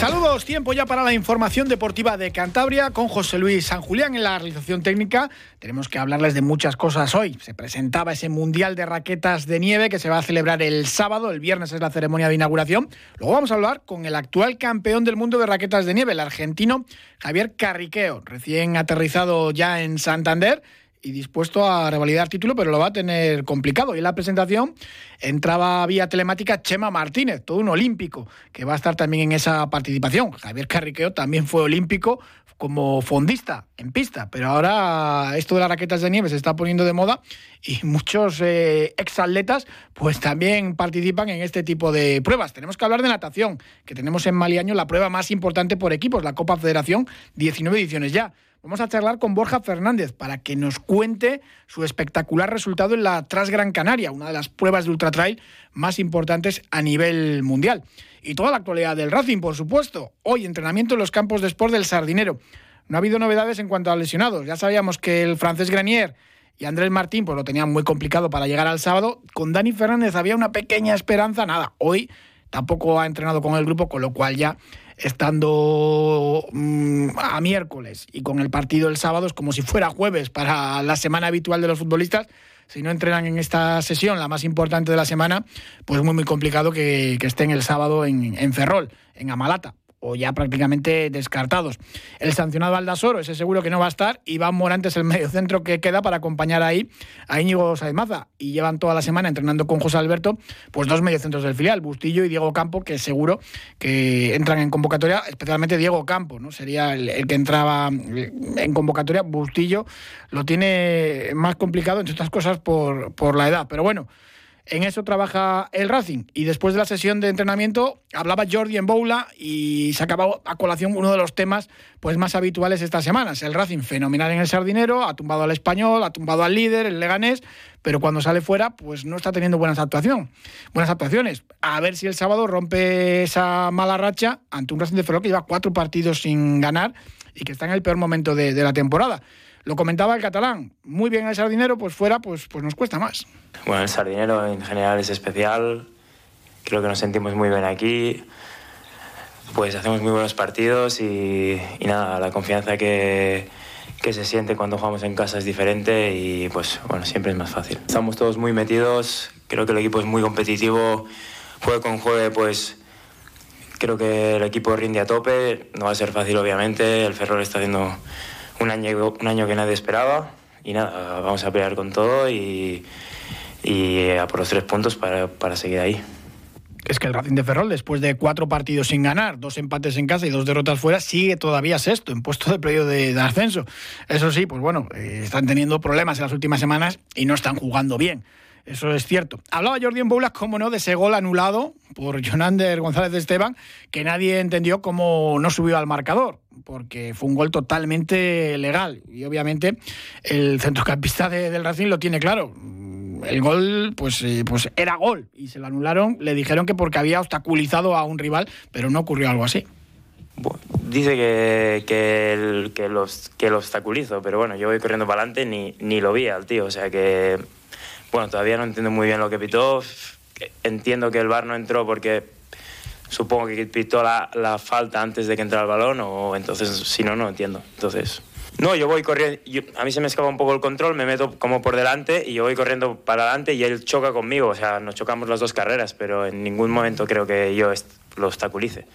Saludos, tiempo ya para la información deportiva de Cantabria con José Luis San Julián en la realización técnica. Tenemos que hablarles de muchas cosas hoy. Se presentaba ese Mundial de Raquetas de Nieve que se va a celebrar el sábado, el viernes es la ceremonia de inauguración. Luego vamos a hablar con el actual campeón del mundo de raquetas de nieve, el argentino Javier Carriqueo, recién aterrizado ya en Santander y dispuesto a revalidar título, pero lo va a tener complicado. Y en la presentación entraba vía telemática Chema Martínez, todo un olímpico, que va a estar también en esa participación. Javier Carriqueo también fue olímpico como fondista en pista, pero ahora esto de las raquetas de nieve se está poniendo de moda y muchos eh, exatletas pues también participan en este tipo de pruebas. Tenemos que hablar de natación, que tenemos en Maliaño la prueba más importante por equipos, la Copa Federación, 19 ediciones ya. Vamos a charlar con Borja Fernández para que nos cuente su espectacular resultado en la Transgran Canaria, una de las pruebas de ultra trail más importantes a nivel mundial. Y toda la actualidad del Racing, por supuesto. Hoy entrenamiento en los campos de sport del Sardinero. No ha habido novedades en cuanto a lesionados. Ya sabíamos que el francés Granier y Andrés Martín pues lo tenían muy complicado para llegar al sábado. Con Dani Fernández había una pequeña esperanza. Nada, hoy tampoco ha entrenado con el grupo, con lo cual ya estando mm, a miércoles y con el partido el sábado es como si fuera jueves para la semana habitual de los futbolistas. Si no entrenan en esta sesión, la más importante de la semana, pues muy muy complicado que, estén el sábado en, en Ferrol, en Amalata o ya prácticamente descartados. El sancionado Aldasoro, ese seguro que no va a estar. Iván Morantes, el medio centro que queda para acompañar ahí a Íñigo Saizmaza. Y llevan toda la semana entrenando con José Alberto, pues dos mediocentros del filial, Bustillo y Diego Campo, que seguro que entran en convocatoria, especialmente Diego Campo, ¿no? Sería el, que entraba en convocatoria. Bustillo lo tiene más complicado, entre otras cosas, por, por la edad. Pero bueno. En eso trabaja el Racing. Y después de la sesión de entrenamiento hablaba Jordi en Boula y se acabó a colación uno de los temas pues, más habituales estas semanas. El Racing fenomenal en el Sardinero, ha tumbado al español, ha tumbado al líder, el Leganés, pero cuando sale fuera pues no está teniendo buenas actuaciones. Buenas actuaciones. A ver si el sábado rompe esa mala racha ante un Racing de Ferrol que lleva cuatro partidos sin ganar y que está en el peor momento de la temporada. Lo comentaba el catalán, muy bien el sardinero, pues fuera pues, pues nos cuesta más. Bueno, el sardinero en general es especial, creo que nos sentimos muy bien aquí, pues hacemos muy buenos partidos y, nada, la confianza que, que se siente cuando jugamos en casa es diferente y pues bueno, siempre es más fácil. Estamos todos muy metidos, creo que el equipo es muy competitivo, juegue con juegue pues creo que el equipo rinde a tope, no va a ser fácil obviamente, el Ferrol está haciendo un año, un año que nadie esperaba y nada, vamos a pelear con todo y, y a por los tres puntos para, para seguir ahí. Es que el Racing de Ferrol, después de cuatro partidos sin ganar, dos empates en casa y dos derrotas fuera, sigue todavía sexto en puesto de periodo de, ascenso. Eso sí, pues bueno, eh, están teniendo problemas en las últimas semanas y no están jugando bien. Eso es cierto. Hablaba Jordi en Boulas, cómo no, de ese gol anulado por Jonander González de Esteban, que nadie entendió cómo no subió al marcador, porque fue un gol totalmente legal. Y obviamente el centrocampista del Racing lo tiene claro. El gol, pues, eh, pues era gol y se lo anularon. Le dijeron que porque había obstaculizado a un rival, pero no ocurrió algo así. dice que, que, que, los, lo obstaculizo, pero bueno, yo voy corriendo para adelante ni, ni lo vi al tío. O sea que bueno, todavía no entiendo muy bien lo que pitó. Entiendo que el bar no entró porque supongo que pitó la, la falta antes de que entrara el balón o entonces si no, no entiendo. Entonces, no, yo voy corriendo, a mí se me escapa un poco el control, me meto como por delante y yo voy corriendo para adelante y él choca conmigo, o sea, nos chocamos las dos carreras, pero en ningún momento creo que yo lo obstaculice.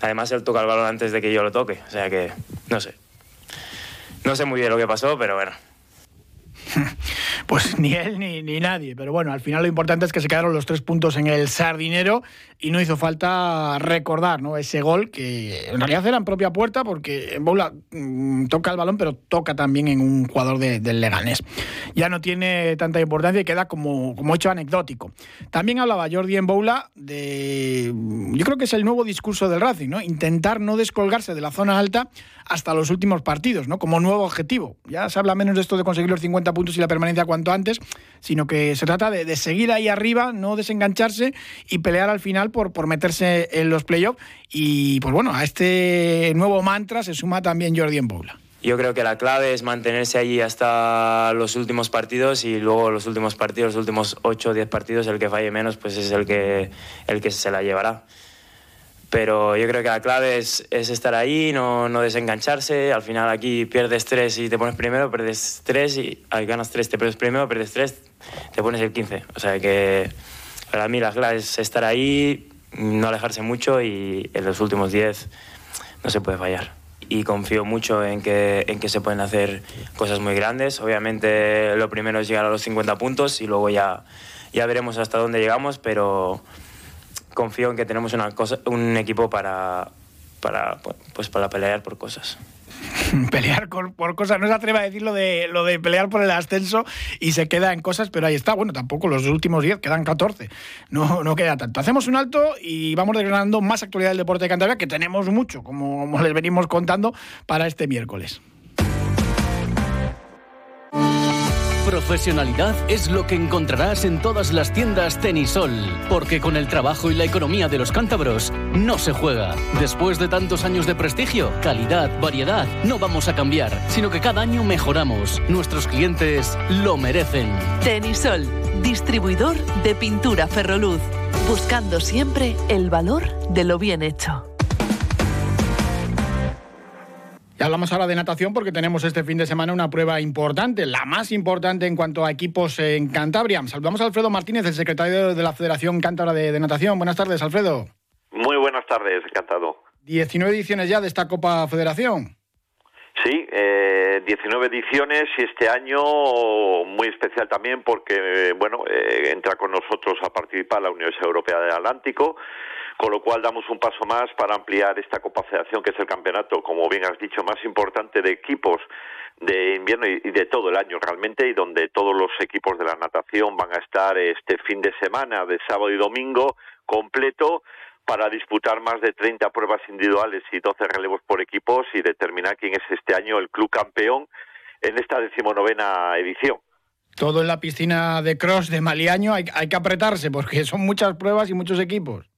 Además, él toca el balón antes de que yo lo toque, o sea que, no sé. No sé muy bien lo que pasó, pero bueno, pues ni él ni, nadie. Pero bueno, al final lo importante es que se quedaron los tres puntos en el sardinero y no hizo falta recordar ¿no? ese gol que en realidad era en propia puerta porque en Boula mm, toca el balón, pero toca también en un jugador del Leganés. Ya no tiene tanta importancia y queda como, como hecho anecdótico. También hablaba Jordi en Boula de. Yo creo que es el nuevo discurso del Racing, ¿no? Intentar no descolgarse de la zona alta hasta los últimos partidos, ¿no? Como nuevo objetivo. Ya se habla menos de esto de conseguir los 50 puntos y la permanencia cuanto antes, sino que se trata de, seguir ahí arriba, no desengancharse y pelear al final por, por meterse en los playoffs. Y pues bueno, a este nuevo mantra se suma también Jordi en Boula. Yo creo que la clave es mantenerse allí hasta los últimos partidos y luego los últimos partidos, los últimos 8 o 10 partidos, el que falle menos pues es el que, el que se la llevará. Pero yo creo que la clave es, es estar ahí, no, no, desengancharse. Al final aquí pierdes tres y te pones primero, pierdes tres y ahí ganas tres, te pones primero, pierdes tres, te pones el 15. O sea que para mí la clave es estar ahí, no alejarse mucho y en los últimos 10 no se puede fallar. Y confío mucho en que, en que se pueden hacer cosas muy grandes. Obviamente lo primero es llegar a los 50 puntos y luego ya, ya veremos hasta dónde llegamos, pero confío en que tenemos una cosa, un equipo para, para, pues para pelear por cosas. pelear por cosas, no se atreve a decir lo de, lo de pelear por el ascenso y se queda en cosas, pero ahí está. Bueno, tampoco los últimos 10, quedan 14. No, no queda tanto. Hacemos un alto y vamos desgranando más actualidad del deporte de Cantabria, que tenemos mucho, como les venimos contando, para este miércoles. Profesionalidad es lo que encontrarás en todas las tiendas Tenisol, porque con el trabajo y la economía de los cántabros no se juega. Después de tantos años de prestigio, calidad, variedad, no vamos a cambiar, sino que cada año mejoramos. Nuestros clientes lo merecen. Tenisol, distribuidor de pintura Ferroluz, buscando siempre el valor de lo bien hecho. Y hablamos ahora de natación porque tenemos este fin de semana una prueba importante, la más importante en cuanto a equipos en Cantabria. Saludamos a Alfredo Martínez, el secretario de la Federación Cántabra de, Natación. Buenas tardes, Alfredo. Muy buenas tardes, encantado. 19 ediciones ya de esta Copa Federación. Sí, eh, 19 ediciones y este año muy especial también porque, bueno, eh, entra con nosotros a participar la Universidad Europea del Atlántico con lo cual damos un paso más para ampliar esta Copa que es el campeonato, como bien has dicho, más importante de equipos de invierno y de todo el año realmente, y donde todos los equipos de la natación van a estar este fin de semana, de sábado y domingo, completo, para disputar más de 30 pruebas individuales y 12 relevos por equipos y determinar quién es este año el club campeón en esta decimonovena edición. Todo en la piscina de cross de Maliaño hay, hay que apretarse porque son muchas pruebas y muchos equipos.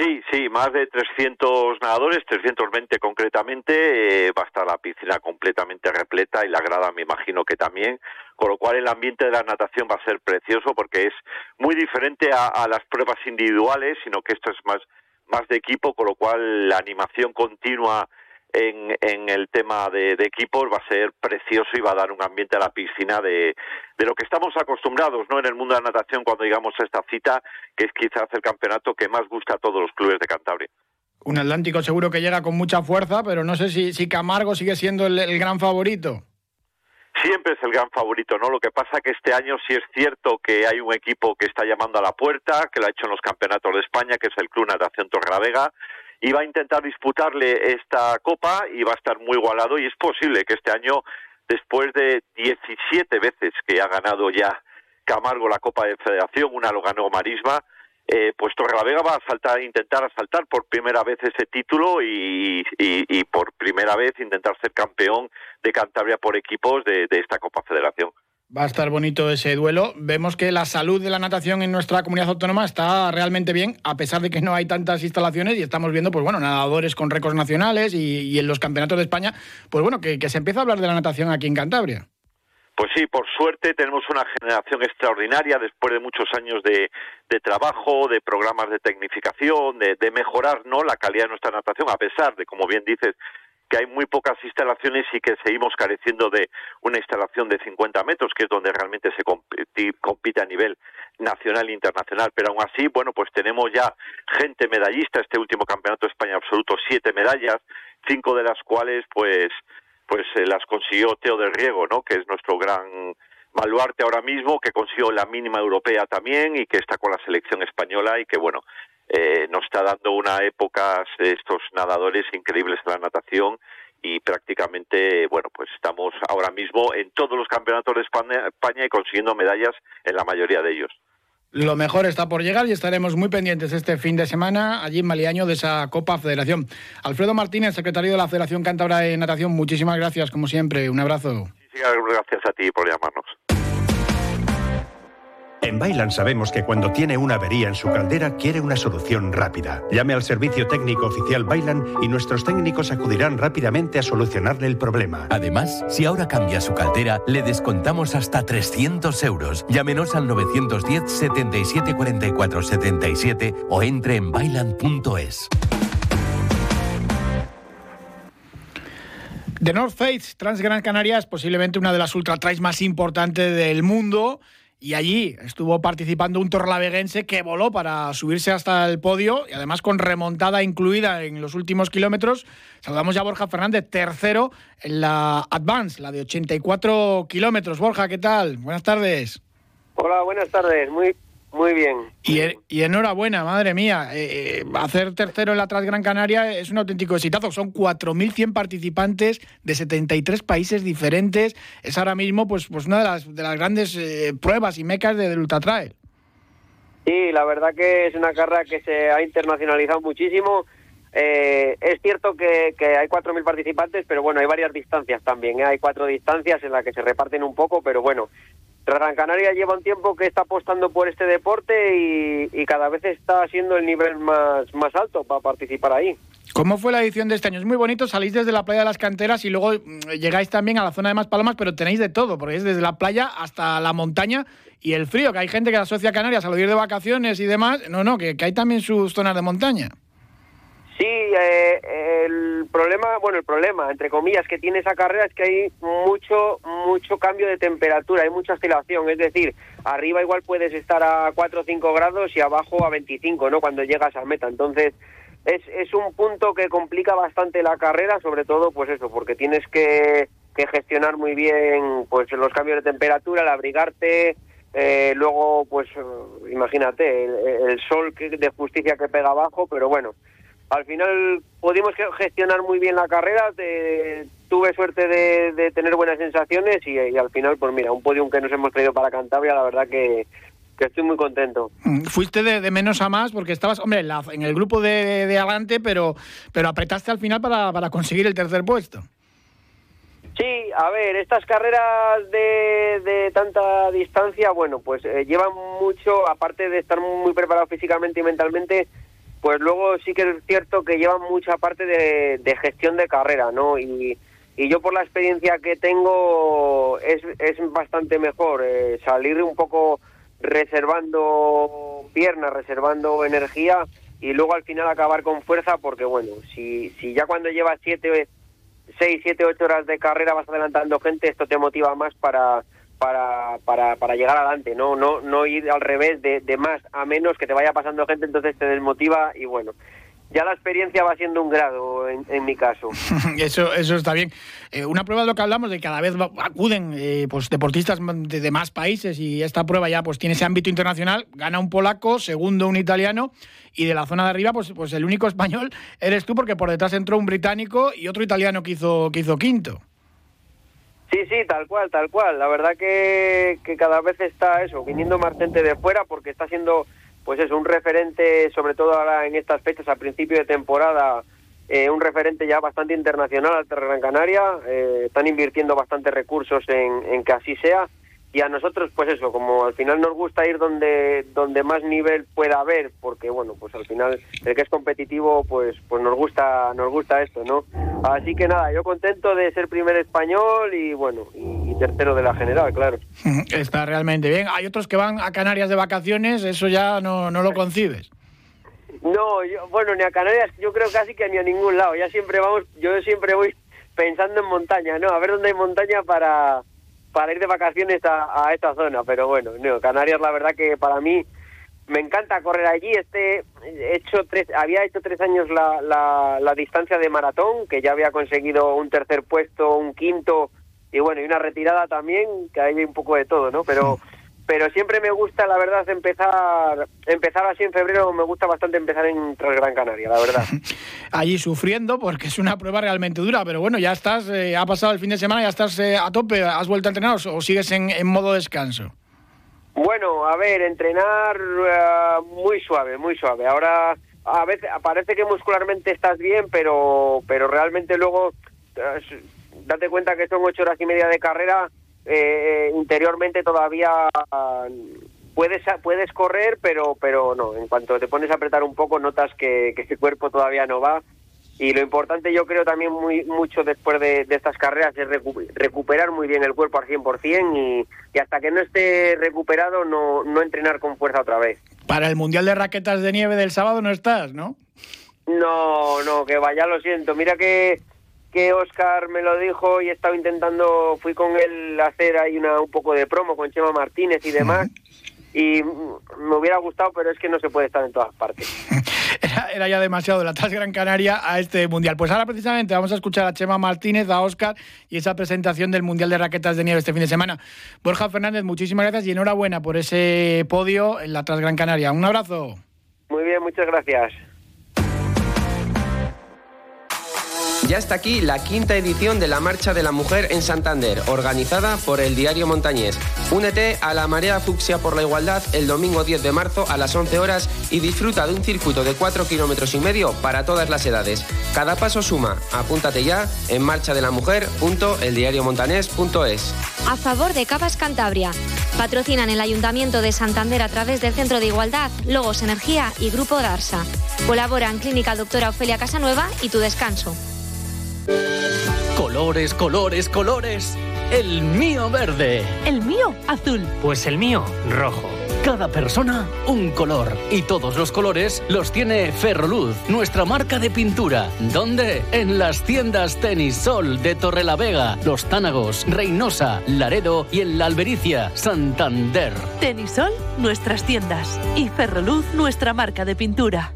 Sí, sí, más de 300 nadadores, 320 concretamente, eh, va a estar la piscina completamente repleta y la grada me imagino que también, con lo cual el ambiente de la natación va a ser precioso porque es muy diferente a, a las pruebas individuales, sino que esto es más, más de equipo, con lo cual la animación continua en, en el tema de, equipos va a ser precioso y va a dar un ambiente a la piscina de, de lo que estamos acostumbrados no en el mundo de la natación cuando llegamos a esta cita, que es quizás el campeonato que más gusta a todos los clubes de Cantabria. Un Atlántico seguro que llega con mucha fuerza, pero no sé si, si Camargo sigue siendo el, gran favorito siempre es el gran favorito, ¿no? Lo que pasa que este año sí es cierto que hay un equipo que está llamando a la puerta, que lo ha hecho en los campeonatos de España, que es el Club Natación Torrelavega, y va a intentar disputarle esta copa y va a estar muy igualado y es posible que este año, después de 17 veces que ha ganado ya Camargo la Copa de Federación, una lo ganó Marisma, eh, pues Torrelavega va a saltar, intentar asaltar por primera vez ese título y, y, por primera vez intentar ser campeón de Cantabria por equipos de esta Copa Federación. Va a estar bonito ese duelo. Vemos que la salud de la natación en nuestra comunidad autónoma está realmente bien, a pesar de que no hay tantas instalaciones y estamos viendo, pues bueno, nadadores con récords nacionales y, en los campeonatos de España, pues bueno, que, se empieza a hablar de la natación aquí en Cantabria. Pues sí, por suerte tenemos una generación extraordinaria después de muchos años de, trabajo, de programas de tecnificación, de, mejorar ¿no? la calidad de nuestra natación, a pesar de, como bien dices, que hay muy pocas instalaciones y que seguimos careciendo de una instalación de 50 metros, que es donde realmente se compite a nivel nacional e internacional. Pero aún así, bueno, pues tenemos ya gente medallista, este último campeonato de España absoluto, siete medallas, cinco de las cuales, pues, pues eh, las consiguió Teo del Riego, ¿no? Que es nuestro gran baluarte ahora mismo, que consiguió la mínima europea también y que está con la selección española y que, bueno, eh, nos está dando una época estos nadadores increíbles de la natación y prácticamente, bueno, pues estamos ahora mismo en todos los campeonatos de España, y consiguiendo medallas en la mayoría de ellos. Lo mejor está por llegar y estaremos muy pendientes este fin de semana allí en Maliaño de esa Copa Federación. Alfredo Martínez, secretario de la Federación Cántabra de Natación, muchísimas gracias, como siempre. Un abrazo. Sí, gracias a ti por llamarnos. En Bailan sabemos que cuando tiene una avería en su caldera quiere una solución rápida. Llame al servicio técnico oficial Bailan y nuestros técnicos acudirán rápidamente a solucionarle el problema. Además, si ahora cambia su caldera, le descontamos hasta 300 euros. Llámenos al 910 77 44 77 o entre en bailan.es. The North Face Transgran Canaria es posiblemente una de las ultra trails más importantes del mundo y allí estuvo participando un torlaveguense que voló para subirse hasta el podio y además con remontada incluida en los últimos kilómetros. Saludamos ya a Borja Fernández, tercero en la Advance, la de 84 kilómetros. Borja, ¿qué tal? Buenas tardes. Hola, buenas tardes. Muy, muy bien. Y, enhorabuena, madre mía. Eh, eh, hacer tercero en la Transgran Canaria es un auténtico exitazo. Son 4.100 participantes de 73 países diferentes. Es ahora mismo pues, pues una de las, de las grandes eh, pruebas y mecas de, del Ultra Trail. Sí, la verdad que es una carrera que se ha internacionalizado muchísimo. es cierto que, que hay 4.000 participantes, pero bueno, hay varias distancias también. Hay cuatro distancias en las que se reparten un poco, pero bueno, Gran Canaria lleva un tiempo que está apostando por este deporte y, cada vez está siendo el nivel más, más alto para participar ahí. ¿Cómo fue la edición de este año? Es muy bonito, salís desde la playa de las canteras y luego mm, llegáis también a la zona de Maspalomas, pero tenéis de todo, porque es desde la playa hasta la montaña y el frío, que hay gente que asocia a Canarias a lo ir de vacaciones y demás. No, no, que, que hay también sus zonas de montaña. Sí, eh, el problema, bueno, el problema, entre comillas, que tiene esa carrera es que hay mucho, mucho cambio de temperatura, hay mucha oscilación, es decir, arriba igual puedes estar a 4 o 5 grados y abajo a 25, ¿no? Cuando llegas a meta, entonces es, es un punto que complica bastante la carrera, sobre todo, pues eso, porque tienes que, que gestionar muy bien, pues los cambios de temperatura, el abrigarte, eh, luego, pues imagínate, el, el sol de justicia que pega abajo, pero bueno, al final pudimos gestionar muy bien la carrera, tuve suerte de, tener buenas sensaciones y, al final, pues mira, un podium que nos hemos traído para Cantabria, la verdad que, estoy muy contento. Mm, fuiste de, menos a más porque estabas, hombre, en, el grupo de, adelante, pero, pero apretaste al final para, conseguir el tercer puesto. Sí, a ver, estas carreras de, tanta distancia, bueno, pues eh, llevan mucho, aparte de estar muy preparado físicamente y mentalmente, pues luego sí que es cierto que llevan mucha parte de, gestión de carrera, ¿no? Y, yo por la experiencia que tengo es, es bastante mejor eh, salir un poco reservando piernas, reservando energía y luego al final acabar con fuerza porque bueno, si, si ya cuando llevas siete, seis, siete, ocho horas de carrera vas adelantando gente, esto te motiva más para para, para, para llegar adelante, no no no ir al revés de, de más a menos que te vaya pasando gente, entonces te desmotiva y bueno, ya la experiencia va siendo un grado en, mi caso. eso, eso está bien. Eh, una prueba de lo que hablamos, de que cada vez acuden eh, pues, deportistas de, más países y esta prueba ya pues tiene ese ámbito internacional. Gana un polaco, segundo un italiano y de la zona de arriba pues, pues el único español eres tú porque por detrás entró un británico y otro italiano que hizo, que hizo quinto. Sí, sí, tal cual, tal cual. La verdad que, que cada vez está eso, viniendo más gente de fuera porque está siendo, pues eso, un referente, sobre todo ahora en estas fechas, a principio de temporada, eh, un referente ya bastante internacional al Gran Canaria. Eh, están invirtiendo bastantes recursos en, en que así sea y a nosotros pues eso como al final nos gusta ir donde donde más nivel pueda haber porque bueno pues al final el que es competitivo pues pues nos gusta nos gusta esto no así que nada yo contento de ser primer español y bueno y, tercero de la general claro. Está realmente bien. Hay otros que van a Canarias de vacaciones eso ya no, no lo concibes. No yo, bueno ni a Canarias yo creo casi que ni a ningún lado. Ya siempre vamos yo siempre voy pensando en montaña no a ver dónde hay montaña para para ir de vacaciones a, a esta zona, pero bueno, no, Canarias la verdad que para mí me encanta correr allí. Este hecho tres, había hecho tres años la, la, la, distancia de maratón, que ya había conseguido un tercer puesto, un quinto y bueno y una retirada también, que hay un poco de todo, ¿no? Pero pero siempre me gusta, la verdad, empezar empezar así en febrero, me gusta bastante empezar en Transgran Canaria, la verdad. Allí sufriendo, porque es una prueba realmente dura, pero bueno, ya estás, eh, ha pasado el fin de semana, ya estás eh, a tope, ¿has vuelto a entrenar o, sigues en, modo descanso? Bueno, a ver, entrenar eh, muy suave, muy suave. Ahora, a veces parece que muscularmente estás bien, pero, pero realmente luego, date cuenta que son ocho horas y media de carrera, eh, interiormente todavía puedes puedes correr, pero pero no, en cuanto te pones a apretar un poco notas que, que ese cuerpo todavía no va y lo importante yo creo también muy mucho después de, estas carreras es recuperar muy bien el cuerpo al 100% y, y hasta que no esté recuperado no, no entrenar con fuerza otra vez. Para el Mundial de Raquetas de Nieve del sábado no estás, ¿no? No, no, que vaya, lo siento. Mira que, que Oscar me lo dijo y he estado intentando, fui con él a hacer ahí una, un poco de promo con Chema Martínez y demás y me hubiera gustado, pero es que no se puede estar en todas partes. era, ya demasiado la Tras Gran Canaria a este Mundial. Pues ahora precisamente vamos a escuchar a Chema Martínez, a Oscar y esa presentación del Mundial de Raquetas de Nieve este fin de semana. Borja Fernández, muchísimas gracias y enhorabuena por ese podio en la Tras Gran Canaria. Un abrazo. Muy bien, muchas gracias. Ya está aquí la quinta edición de la Marcha de la Mujer en Santander, organizada por el Diario Montañés. Únete a la Marea Fucsia por la Igualdad el domingo 10 de marzo a las 11 horas y disfruta de un circuito de 4 kilómetros y medio para todas las edades. Cada paso suma. Apúntate ya en marchadelamujer.eldiariomontanés.es. A favor de Cavas Cantabria. Patrocinan el Ayuntamiento de Santander a través del Centro de Igualdad, Logos Energía y Grupo Darsa. Colaboran Clínica Doctora Ofelia Casanueva y Tu Descanso. Colores, colores, colores. El mío verde. El mío azul. Pues el mío rojo. Cada persona un color y todos los colores los tiene Ferroluz, nuestra marca de pintura. ¿Dónde? En las tiendas Tenisol de Torrelavega, Los Tánagos, Reynosa, Laredo y en la Albericia, Santander. Tenisol, nuestras tiendas y Ferroluz, nuestra marca de pintura.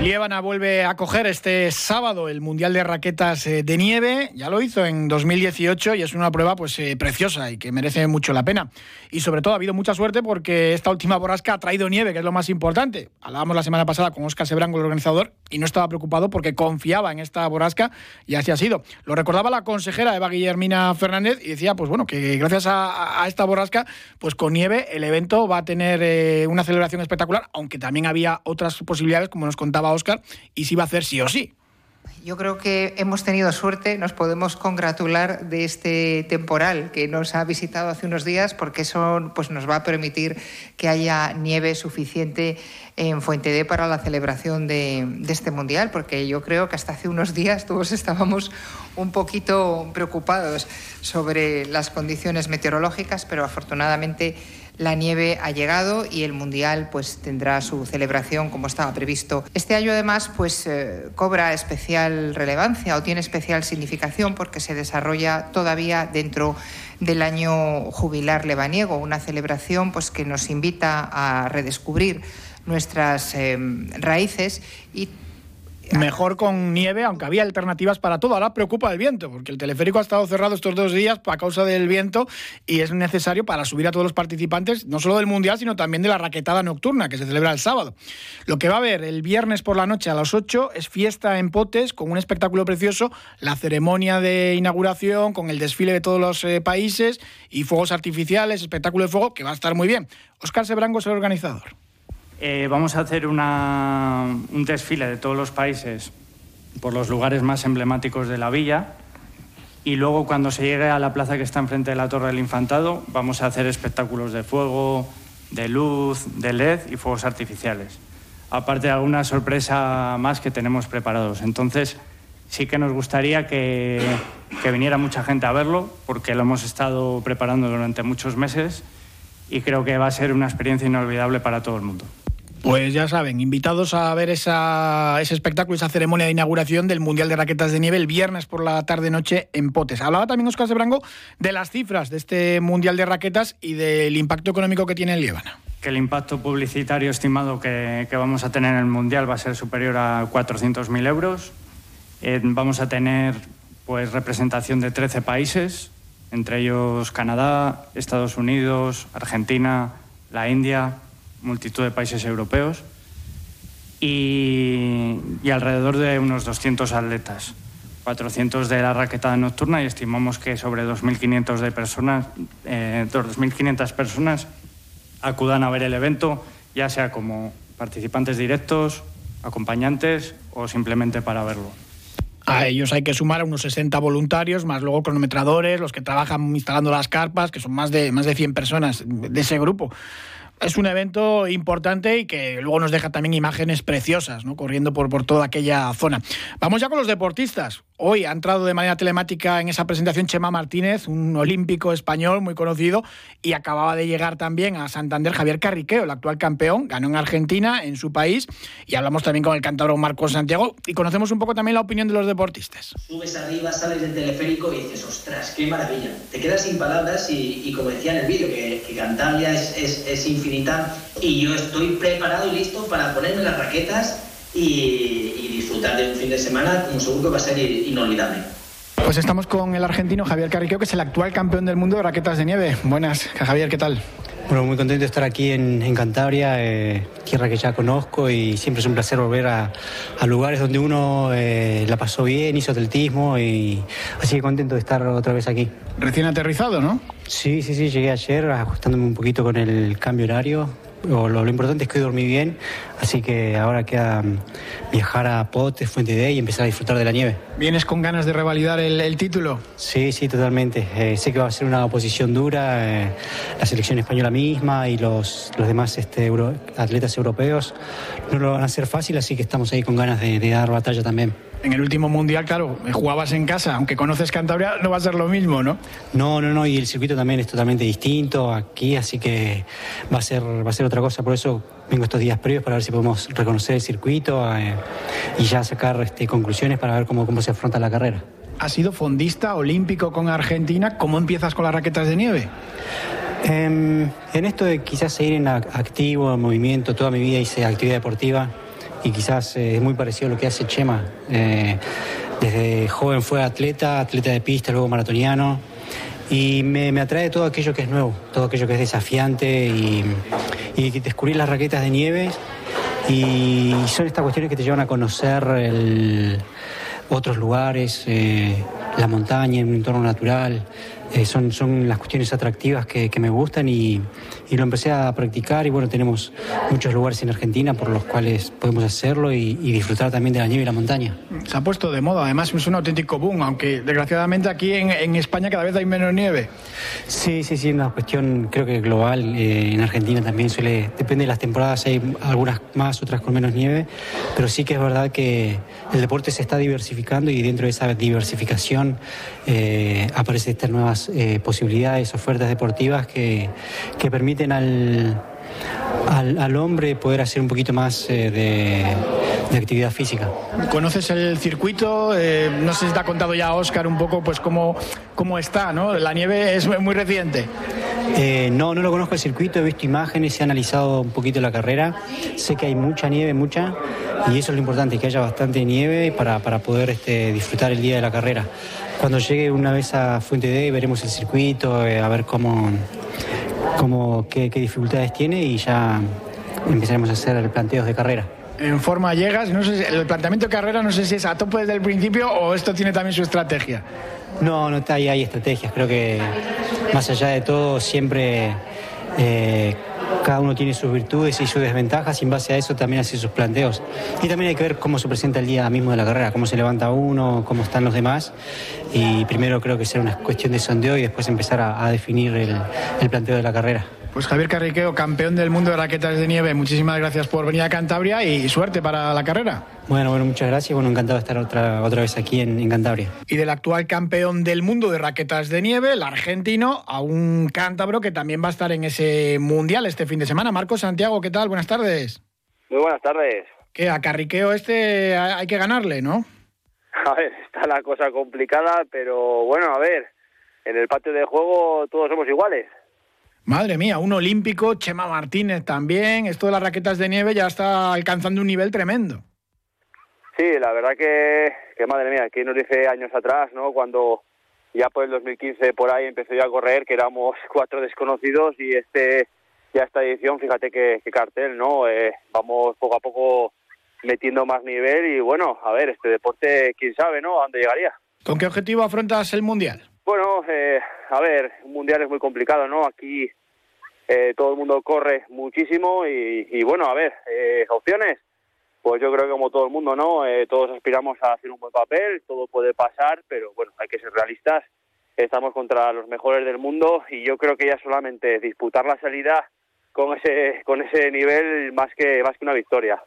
Liébana vuelve a coger este sábado el Mundial de Raquetas eh, de Nieve. Ya lo hizo en 2018 y es una prueba pues eh, preciosa y que merece mucho la pena. Y sobre todo ha habido mucha suerte porque esta última borrasca ha traído nieve, que es lo más importante. Hablábamos la semana pasada con Oscar Sebrango, el organizador, y no estaba preocupado porque confiaba en esta borrasca y así ha sido. Lo recordaba la consejera Eva Guillermina Fernández y decía, pues bueno, que gracias a, esta borrasca, pues con nieve el evento va a tener eh, una celebración espectacular, aunque también había otras posibilidades, como nos contaba Oscar, y si va a hacer sí o sí. Yo creo que hemos tenido suerte, nos podemos congratular de este temporal que nos ha visitado hace unos días, porque eso pues, nos va a permitir que haya nieve suficiente en Fuente D para la celebración de este mundial, porque yo creo que hasta hace unos días todos estábamos un poquito preocupados sobre las condiciones meteorológicas, pero afortunadamente la nieve ha llegado y el Mundial pues tendrá su celebración como estaba previsto. Este año además pues eh, cobra especial relevancia o tiene especial significación porque se desarrolla todavía dentro del año jubilar lebaniego, una celebración pues que nos invita a redescubrir nuestras eh, raíces y Mejor con nieve, aunque había alternativas para todo. Ahora preocupa el viento, porque el teleférico ha estado cerrado estos dos días a causa del viento y es necesario para subir a todos los participantes, no solo del Mundial, sino también de la raquetada nocturna que se celebra el sábado. Lo que va a haber el viernes por la noche a las 8 es fiesta en Potes con un espectáculo precioso, la ceremonia de inauguración con el desfile de todos los eh, países y fuegos artificiales, espectáculo de fuego que va a estar muy bien. Oscar Sebrango es el organizador. Eh, vamos a hacer un desfile de todos los países por los lugares más emblemáticos de la villa y luego cuando se llegue a la plaza que está enfrente de la Torre del Infantado vamos a hacer espectáculos de fuego, de luz, de LED y fuegos artificiales. Aparte de alguna sorpresa más que tenemos preparados. Entonces sí que nos gustaría que viniera mucha gente a verlo porque lo hemos estado preparando durante muchos meses y creo que va a ser una experiencia inolvidable para todo el mundo. Pues ya saben, invitados a ver ese espectáculo, esa ceremonia de inauguración del Mundial de Raquetas de Nieve el viernes por la tarde-noche en Potes. Hablaba también Oscar Sebrango de las cifras de este Mundial de Raquetas y del impacto económico que tiene en Líbana. Que el impacto publicitario estimado que, vamos a tener en el Mundial va a ser superior a 400.000 euros. Eh, vamos a tener pues representación de 13 países, entre ellos Canadá, Estados Unidos, Argentina, la India, multitud de países europeos y, alrededor de unos 200 atletas. 400 de la raquetada nocturna y estimamos que sobre 2.500 de personas, eh, 2.500 personas acudan a ver el evento, ya sea como participantes directos, acompañantes o simplemente para verlo. A ellos hay que sumar a unos 60 voluntarios, más luego cronometradores, los que trabajan instalando las carpas, que son más de, más de 100 personas de ese grupo es un evento importante y que luego nos deja también imágenes preciosas, ¿no? corriendo por, por toda aquella zona. Vamos ya con los deportistas. Hoy ha entrado de manera telemática en esa presentación Chema Martínez, un olímpico español muy conocido, y acababa de llegar también a Santander Javier Carriqueo, el actual campeón, ganó en Argentina, en su país, y hablamos también con el cantador Marcos Santiago y conocemos un poco también la opinión de los deportistas. Subes arriba, sales del teleférico y dices, ostras, qué maravilla. Te quedas sin palabras y, como decía en el vídeo, que, que Cantabria es, es, es infinita y yo estoy preparado y listo para ponerme las raquetas y, disfrutar de un fin de semana como seguro que va a ser inolvidable. Pues estamos con el argentino Javier Carriqueo, que es el actual campeón del mundo de raquetas de nieve. Buenas, Javier, ¿qué tal? Bueno, muy contento de estar aquí en, Cantabria, eh, tierra que ya conozco y siempre es un placer volver a, lugares donde uno eh, la pasó bien, hizo atletismo y así que contento de estar otra vez aquí. Recién aterrizado, ¿no? Sí, sí, sí, llegué ayer ajustándome un poquito con el cambio horario, lo, importante es que hoy dormí bien, así que ahora queda mm, viajar a Potes, Fuente de y empezar a disfrutar de la nieve. ¿Vienes con ganas de revalidar el, título? Sí, sí, totalmente. Eh, sé que va a ser una oposición dura, eh, la selección española misma y los, los demás este, atletas europeos no lo van a hacer fácil, así que estamos ahí con ganas de dar batalla también en el último mundial, claro, jugabas en casa, aunque conoces Cantabria, no va a ser lo mismo, ¿no? No, no, no, y el circuito también es totalmente distinto aquí, así que va a ser, va a ser otra cosa, por eso vengo estos días previos para ver si podemos reconocer el circuito eh, y ya sacar este, conclusiones para ver cómo, cómo se afronta la carrera. ¿Has sido fondista olímpico con Argentina? ¿Cómo empiezas con las raquetas de nieve? Em, en esto de quizás seguir en activo, en movimiento, toda mi vida hice actividad deportiva y quizás eh, es muy parecido a lo que hace Chema. Eh, desde joven fue atleta, atleta de pista, luego maratoniano. Y me, atrae todo aquello que es nuevo, todo aquello que es desafiante y, y descubrir las raquetas de nieve. Y son estas cuestiones que te llevan a conocer otros lugares, eh, la montaña, un entorno natural. Eh, son, son las cuestiones atractivas que, me gustan y, lo empecé a practicar y bueno, tenemos muchos lugares en Argentina por los cuales podemos hacerlo y, disfrutar también de la nieve y la montaña. Se ha puesto de moda, además es un auténtico boom, aunque desgraciadamente aquí en, España cada vez hay menos nieve. Sí, sí, sí, una cuestión creo que global. Eh, en Argentina también suele, depende de las temporadas, hay algunas más, otras con menos nieve, pero sí que es verdad que el deporte se está diversificando y dentro de esa diversificación eh, aparecen estas nuevas eh, posibilidades, ofertas deportivas que, que permiten al, al, hombre poder hacer un poquito más eh, de, actividad física. ¿Conoces el circuito? Eh, no sé si te ha contado ya Oscar un poco pues cómo, cómo está, ¿no? La nieve es muy reciente. no, no lo conozco el circuito, he visto imágenes, he analizado un poquito la carrera. Sé que hay mucha nieve, mucha, y eso es lo importante, que haya bastante nieve para, para poder este, disfrutar el día de la carrera. Cuando llegue una vez a Fuente D veremos el circuito, eh, a ver cómo, cómo qué, dificultades tiene y ya empezaremos a hacer planteos de carrera. En forma llegas, no sé el planteamiento de carrera no sé si es a tope desde el principio o esto tiene también su estrategia. No, no está ahí, hay estrategias. Creo que más allá de todo siempre eh, cada uno tiene sus virtudes y sus desventajas y en base a eso también hace sus planteos. Y también hay que ver cómo se presenta el día mismo de la carrera, cómo se levanta uno, cómo están los demás. Y primero creo que será una cuestión de sondeo y después empezar a, definir el, planteo de la carrera. Pues Javier Carriqueo, campeón del mundo de raquetas de nieve, muchísimas gracias por venir a Cantabria y suerte para la carrera. Bueno, bueno, muchas gracias. Bueno, encantado de estar otra, otra vez aquí en, Cantabria. Y del actual campeón del mundo de raquetas de nieve, el argentino, a un cántabro que también va a estar en ese mundial este fin de semana. Marcos Santiago, ¿qué tal? Buenas tardes. Muy buenas tardes. Que a Carriqueo este hay que ganarle, ¿no? A ver, está la cosa complicada, pero bueno, a ver, en el patio de juego todos somos iguales. Madre mía, un olímpico, Chema Martínez también. Esto de las raquetas de nieve ya está alcanzando un nivel tremendo. Sí, la verdad que, que madre mía, que nos dice años atrás, ¿no? Cuando ya por el 2015 por ahí empezó ya a correr, que éramos cuatro desconocidos y este ya esta edición, fíjate qué, cartel, ¿no? Eh, vamos poco a poco metiendo más nivel y bueno, a ver, este deporte, quién sabe, ¿no? ¿A dónde llegaría? ¿Con qué objetivo afrontas el Mundial? Bueno, eh, a ver, un mundial es muy complicado, ¿no? Aquí eh, todo el mundo corre muchísimo y, bueno, a ver, eh, opciones. pues yo creo que como todo el mundo, ¿no? Eh, todos aspiramos a hacer un buen papel, todo puede pasar, pero bueno, hay que ser realistas. Estamos contra los mejores del mundo y yo creo que ya solamente disputar la salida con ese con ese nivel más que más que una victoria.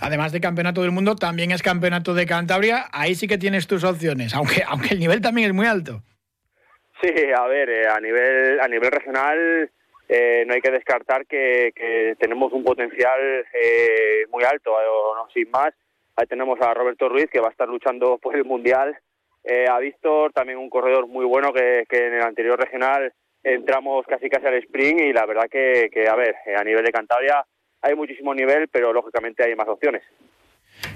Además de campeonato del mundo, también es campeonato de Cantabria. Ahí sí que tienes tus opciones, aunque aunque el nivel también es muy alto. Sí, a ver, eh, a nivel a nivel regional eh, no hay que descartar que, tenemos un potencial eh, muy alto, no, sin más. Ahí tenemos a Roberto Ruiz, que va a estar luchando por el Mundial. Eh, a Víctor, también un corredor muy bueno que, en el anterior regional entramos casi casi al sprint y la verdad que, a ver, a nivel de Cantabria hay muchísimo nivel, pero lógicamente hay más opciones.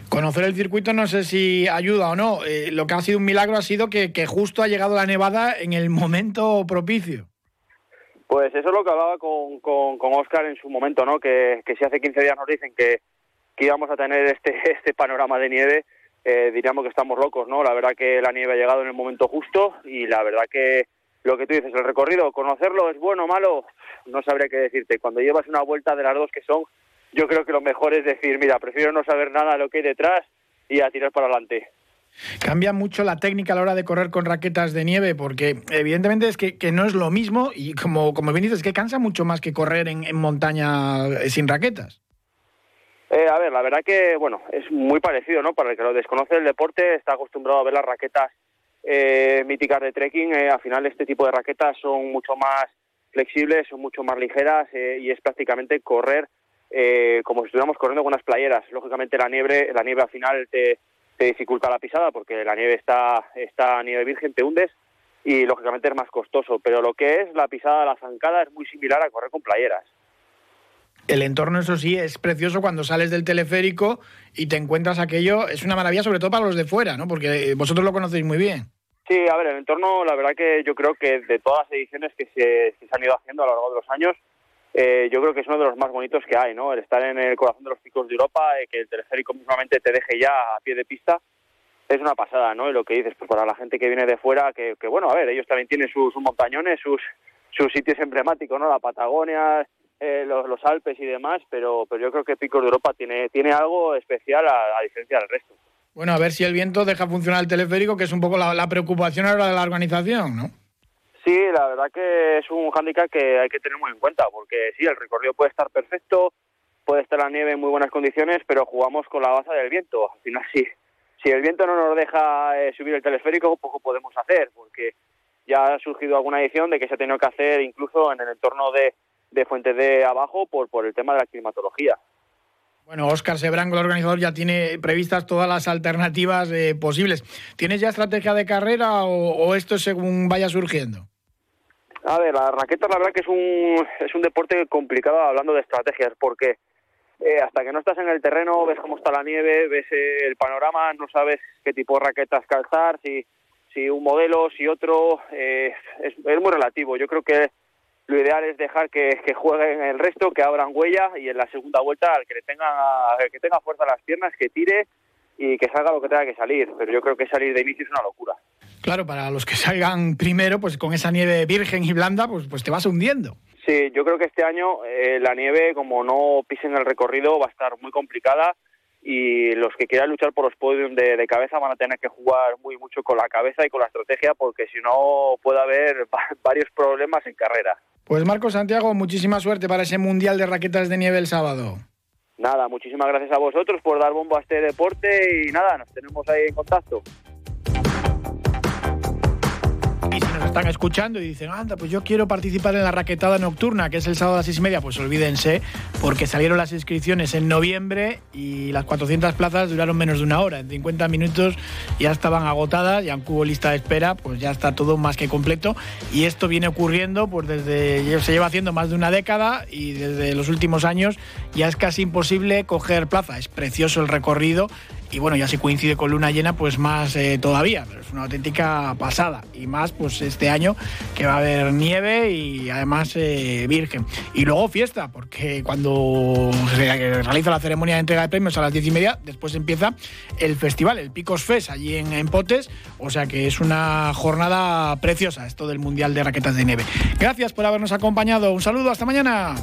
Conocer el circuito no sé si ayuda o no. lo que ha sido un milagro ha sido que, que justo ha llegado la nevada en el momento propicio. Pues eso es lo que hablaba con, con, Oscar en su momento, ¿no? Que, si hace 15 días nos dicen que, íbamos a tener este, este panorama de nieve, eh, diríamos que estamos locos, ¿no? La verdad que la nieve ha llegado en el momento justo y la verdad que lo que tú dices, el recorrido, conocerlo es bueno o malo, no sabría qué decirte. Cuando llevas una vuelta de las dos que son, yo creo que lo mejor es decir, mira, prefiero no saber nada de lo que hay detrás y a tirar para adelante. Cambia mucho la técnica a la hora de correr con raquetas de nieve, porque evidentemente es que, no es lo mismo y como, como bien dices, que cansa mucho más que correr en, montaña eh, sin raquetas. Eh, a ver, la verdad que, bueno, es muy parecido, ¿no? Para el que lo desconoce el deporte, está acostumbrado a ver las raquetas eh, míticas de trekking. al final, este tipo de raquetas son mucho más flexibles, son mucho más ligeras y es prácticamente correr como si estuviéramos corriendo con unas playeras. Lógicamente, la nieve, la nieve al final te, te dificulta la pisada porque la nieve está, está nieve virgen, te hundes y lógicamente es más costoso. Pero lo que es la pisada, la zancada, es muy similar a correr con playeras. El entorno, eso sí, es precioso cuando sales del teleférico y te encuentras aquello. Es una maravilla, sobre todo para los de fuera, ¿no? Porque vosotros lo conocéis muy bien. Sí, a ver, el entorno, la verdad que yo creo que de todas las ediciones que se, han ido haciendo a lo largo de los años, eh, yo creo que es uno de los más bonitos que hay, ¿no? El estar en el corazón de los picos de Europa, eh, que el teleférico mismamente te deje ya a pie de pista, es una pasada, ¿no? Y lo que dices, pues para la gente que viene de fuera, que, bueno, a ver, ellos también tienen sus, montañones, sus, sus sitios emblemáticos, ¿no? La Patagonia, eh, los, los, Alpes y demás, pero, pero yo creo que Picos de Europa tiene, tiene algo especial a, diferencia del resto. Bueno, a ver si el viento deja funcionar el teleférico, que es un poco la, la preocupación ahora de la organización, ¿no? Sí, la verdad que es un hándicap que hay que tener muy en cuenta, porque sí, el recorrido puede estar perfecto, puede estar la nieve en muy buenas condiciones, pero jugamos con la base del viento. Al final, sí, si el viento no nos deja eh, subir el teleférico, poco podemos hacer, porque ya ha surgido alguna edición de que se ha tenido que hacer incluso en el entorno de, de Fuentes de Abajo por, por el tema de la climatología. Bueno, Óscar Sebrango, el organizador, ya tiene previstas todas las alternativas eh, posibles. ¿Tienes ya estrategia de carrera o, o esto es según vaya surgiendo? A ver, la raqueta la verdad que es un, es un deporte complicado hablando de estrategias, porque eh, hasta que no estás en el terreno, ves cómo está la nieve, ves eh, el panorama, no sabes qué tipo de raquetas calzar, si, si un modelo, si otro, eh, es, es, muy relativo. Yo creo que lo ideal es dejar que, que, jueguen el resto, que abran huella y en la segunda vuelta al que le tenga, al que tenga fuerza las piernas, que tire y que salga lo que tenga que salir. Pero yo creo que salir de inicio es una locura. Claro, para los que salgan primero, pues con esa nieve virgen y blanda, pues, pues te vas hundiendo. Sí, yo creo que este año eh, la nieve, como no pisen el recorrido, va a estar muy complicada y los que quieran luchar por los podios de, cabeza van a tener que jugar muy mucho con la cabeza y con la estrategia porque si no puede haber varios problemas en carrera. Pues Marco Santiago, muchísima suerte para ese Mundial de Raquetas de Nieve el sábado. Nada, muchísimas gracias a vosotros por dar bombo a este deporte y nada, nos tenemos ahí en contacto. Nos están escuchando y dicen, anda, pues yo quiero participar en la raquetada nocturna, que es el sábado a las seis y media, pues olvídense, porque salieron las inscripciones en noviembre y las 400 plazas duraron menos de una hora. En 50 minutos ya estaban agotadas, ya hubo lista de espera, pues ya está todo más que completo. Y esto viene ocurriendo, pues desde, se lleva haciendo más de una década y desde los últimos años ya es casi imposible coger plaza. Es precioso el recorrido y bueno, ya si coincide con luna llena, pues más eh, todavía, es una auténtica pasada. Y más, pues este año que va a haber nieve y además eh, virgen. Y luego fiesta, porque cuando se realiza la ceremonia de entrega de premios a las diez y media, después empieza el festival, el Picos Fest, allí en Potes. O sea que es una jornada preciosa esto del Mundial de Raquetas de Nieve. Gracias por habernos acompañado. Un saludo, hasta mañana.